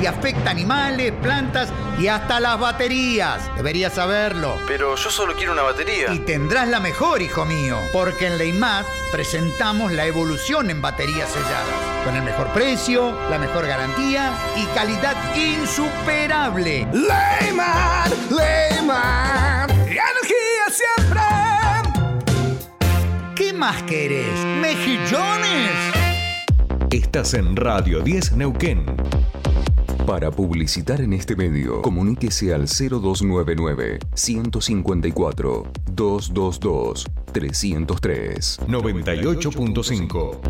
y afecta animales, plantas y hasta las baterías. Deberías saberlo. Pero yo solo quiero una batería. Y tendrás la mejor, hijo mío, porque en Leymar presentamos la evolución en baterías selladas, con el mejor precio, la mejor garantía y calidad insuperable. Leymar, Leymar, energía siempre. ¿Qué más querés? ¿Mejillones? Estás en Radio 10 Neuquén. Para publicitar en este medio, comuníquese al 0299 154 222 303 98.5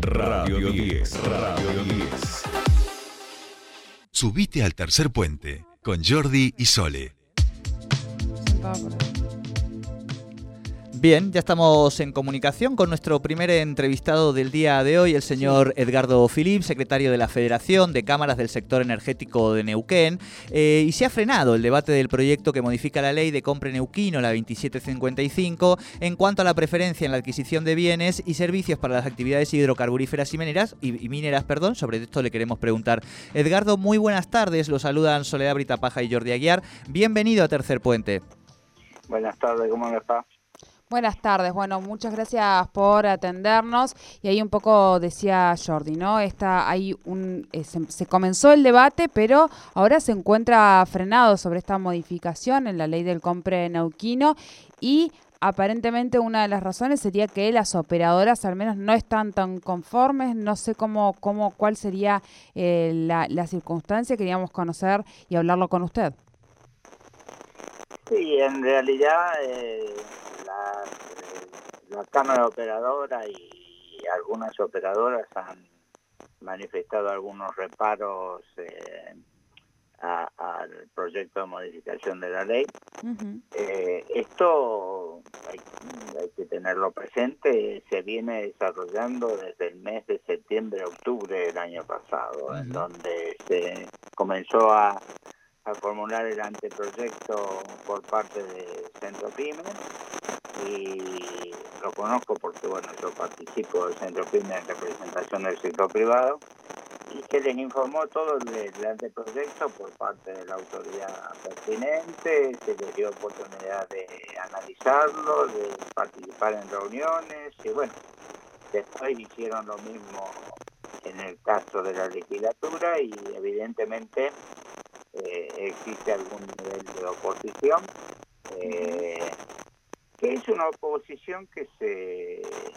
Radio 10 Radio 10 Subite al tercer puente con Jordi y Sole. Bien, ya estamos en comunicación con nuestro primer entrevistado del día de hoy, el señor Edgardo Filip, secretario de la Federación de Cámaras del Sector Energético de Neuquén. Eh, y se ha frenado el debate del proyecto que modifica la ley de compra neuquino, la 2755, en cuanto a la preferencia en la adquisición de bienes y servicios para las actividades hidrocarburíferas y mineras, y, mineras, perdón. Sobre esto le queremos preguntar. Edgardo, muy buenas tardes. Lo saludan Soledad Britapaja y Jordi Aguiar. Bienvenido a Tercer Puente. Buenas tardes, ¿cómo está? Buenas tardes. Bueno, muchas gracias por atendernos. Y ahí un poco decía Jordi, ¿no? Esta, hay un, eh, se, comenzó el debate, pero ahora se encuentra frenado sobre esta modificación en la ley del compre neuquino y aparentemente una de las razones sería que las operadoras al menos no están tan conformes. No sé cómo, cómo cuál sería eh, la, la circunstancia. Queríamos conocer y hablarlo con usted. Sí, en realidad... Eh la Cámara Operadora y algunas operadoras han manifestado algunos reparos eh, al proyecto de modificación de la ley. Eh, esto hay, que tenerlo presente, se viene desarrollando desde el mes de septiembre-octubre del año pasado, en donde se comenzó a a formular el anteproyecto por parte de Centro Pyme y lo conozco porque bueno yo participo del Centro Pyme en representación del sector privado y se les informó todo el, anteproyecto por parte de la autoridad pertinente, se les dio oportunidad de analizarlo, de participar en reuniones y bueno, después hicieron lo mismo en el caso de la legislatura y evidentemente eh, existe algún nivel de oposición, eh, es una oposición que se,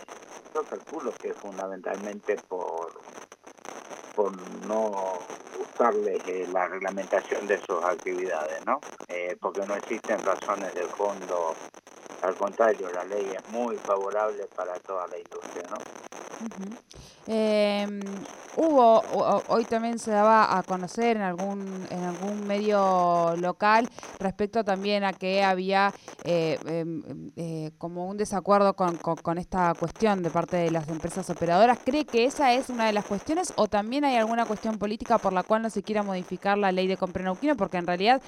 yo calculo que fundamentalmente por, por no gustarles eh, la reglamentación de sus actividades, ¿no? porque no existen razones de fondo, al contrario, la ley es muy favorable para toda la industria, ¿no? Em, hubo, hoy también se daba a conocer en algún, en algún medio local respecto también a que había eh, em, eh, como un desacuerdo con, con, esta cuestión de parte de las empresas operadoras. ¿Cree que esa es una de las cuestiones o también hay alguna cuestión política por la cual no se quiera modificar la ley de compra neuquino? Porque en realidad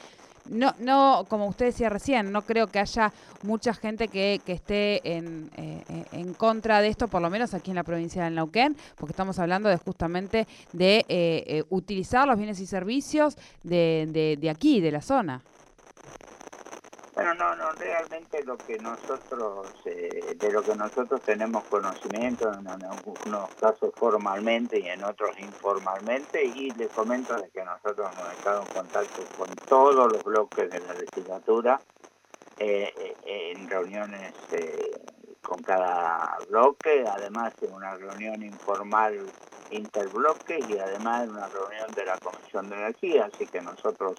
no, no, como usted decía recién, no creo que haya mucha gente que, que esté en, eh, en contra de esto, por lo menos aquí en la provincia del Neuquén, porque estamos hablando de justamente de eh, eh, utilizar los bienes y servicios de, de, de aquí, de la zona. Bueno, no, no, realmente lo que nosotros, eh, de lo que nosotros tenemos conocimiento, en, algunos casos formalmente y en otros informalmente, y les comento de que nosotros hemos estado en contacto con todos los bloques de la legislatura, eh, eh, en reuniones con cada bloque, además en una reunión informal interbloque y además en una reunión de la Comisión de Energía, así que nosotros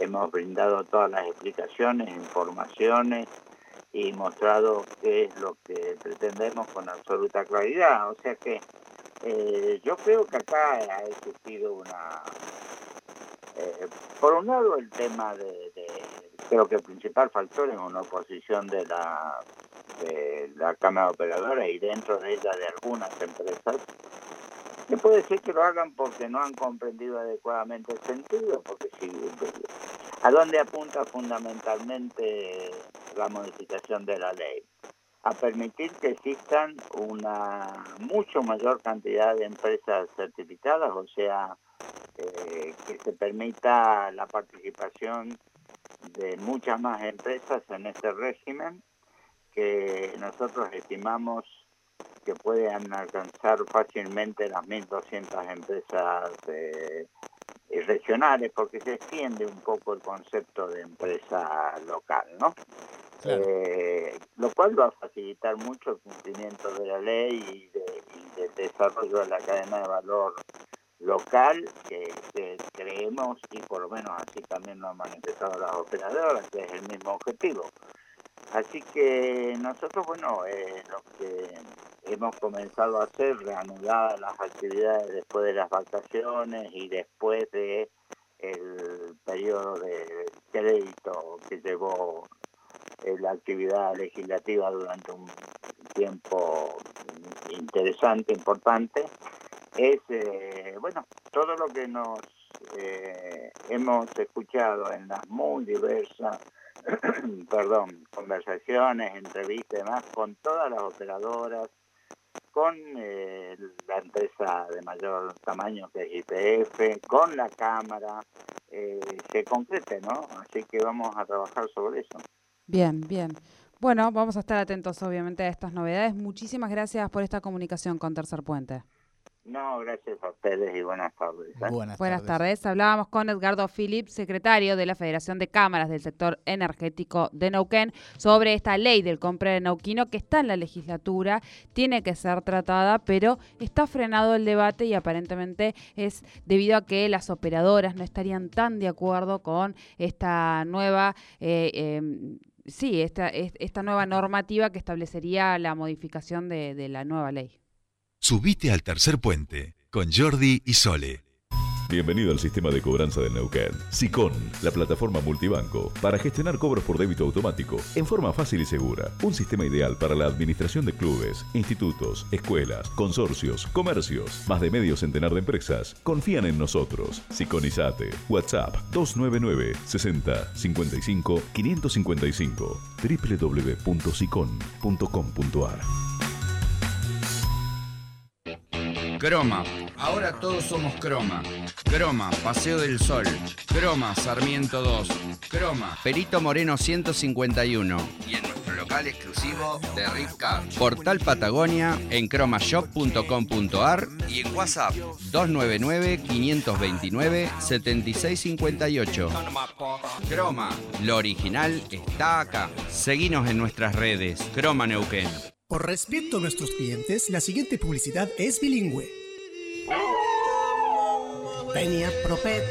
hemos brindado todas las explicaciones, informaciones y mostrado qué es lo que pretendemos con absoluta claridad. O sea que eh, yo creo que acá ha existido una... Eh, por un lado el tema de, creo que el principal factor es una oposición de la, de la Cámara Operadora y dentro de ella de algunas empresas que puede ser que lo hagan porque no han comprendido adecuadamente el sentido, porque si ¿A dónde apunta fundamentalmente la modificación de la ley? A permitir que existan una mucho mayor cantidad de empresas certificadas, o sea, eh, que se permita la participación de muchas más empresas en este régimen que nosotros estimamos que pueden alcanzar fácilmente las 1.200 empresas eh, regionales, porque se extiende un poco el concepto de empresa local, ¿no? Eh, lo cual va a facilitar mucho el cumplimiento de la ley y, del desarrollo de la cadena de valor local que, creemos y por lo menos así también lo han manifestado las operadoras que es el mismo objetivo así que nosotros bueno eh, lo que hemos comenzado a hacer reanudadas las actividades después de las vacaciones y después de el periodo de crédito que llevó eh, la actividad legislativa durante un tiempo interesante, importante, es, eh, bueno, todo lo que nos eh, hemos escuchado en las muy diversas, perdón, conversaciones, entrevistas y demás, con todas las operadoras, con la empresa de mayor tamaño que es IPF, con la Cámara, se concrete, ¿no? Así que vamos a trabajar sobre eso. Bien, bien. Bueno, vamos a estar atentos obviamente a estas novedades. Muchísimas gracias por esta comunicación con Tercer Puente. No, gracias a ustedes y buenas tardes. ¿eh? Buenas, tardes. Hablábamos con Edgardo Phillips, secretario de la Federación de Cámaras del Sector Energético de Neuquén, sobre esta ley del compra de Neuquino que está en la legislatura, tiene que ser tratada, pero está frenado el debate y aparentemente es debido a que las operadoras no estarían tan de acuerdo con esta nueva eh, em, sí, esta, esta nueva normativa que establecería la modificación de, de la nueva ley. Subite al tercer puente con Jordi y Sole. Bienvenido al sistema de cobranza de Neuquén. SICON, la plataforma multibanco para gestionar cobros por débito automático en forma fácil y segura. Un sistema ideal para la administración de clubes, institutos, escuelas, consorcios, comercios. Más de medio centenar de empresas confían en nosotros. SICONizate. WhatsApp 299 60 55 555 www.sicon.com.ar Croma. Ahora todos somos Croma. Croma, Paseo del Sol. Croma, Sarmiento 2. Croma, Perito Moreno 151. Y en nuestro local exclusivo de Rick Portal Patagonia en cromashop.com.ar y en WhatsApp 299-529-7658. Croma, lo original está acá. Seguinos en nuestras redes. Croma Neuquén. Por respeto a nuestros clientes, la siguiente publicidad es bilingüe. Peña Propet.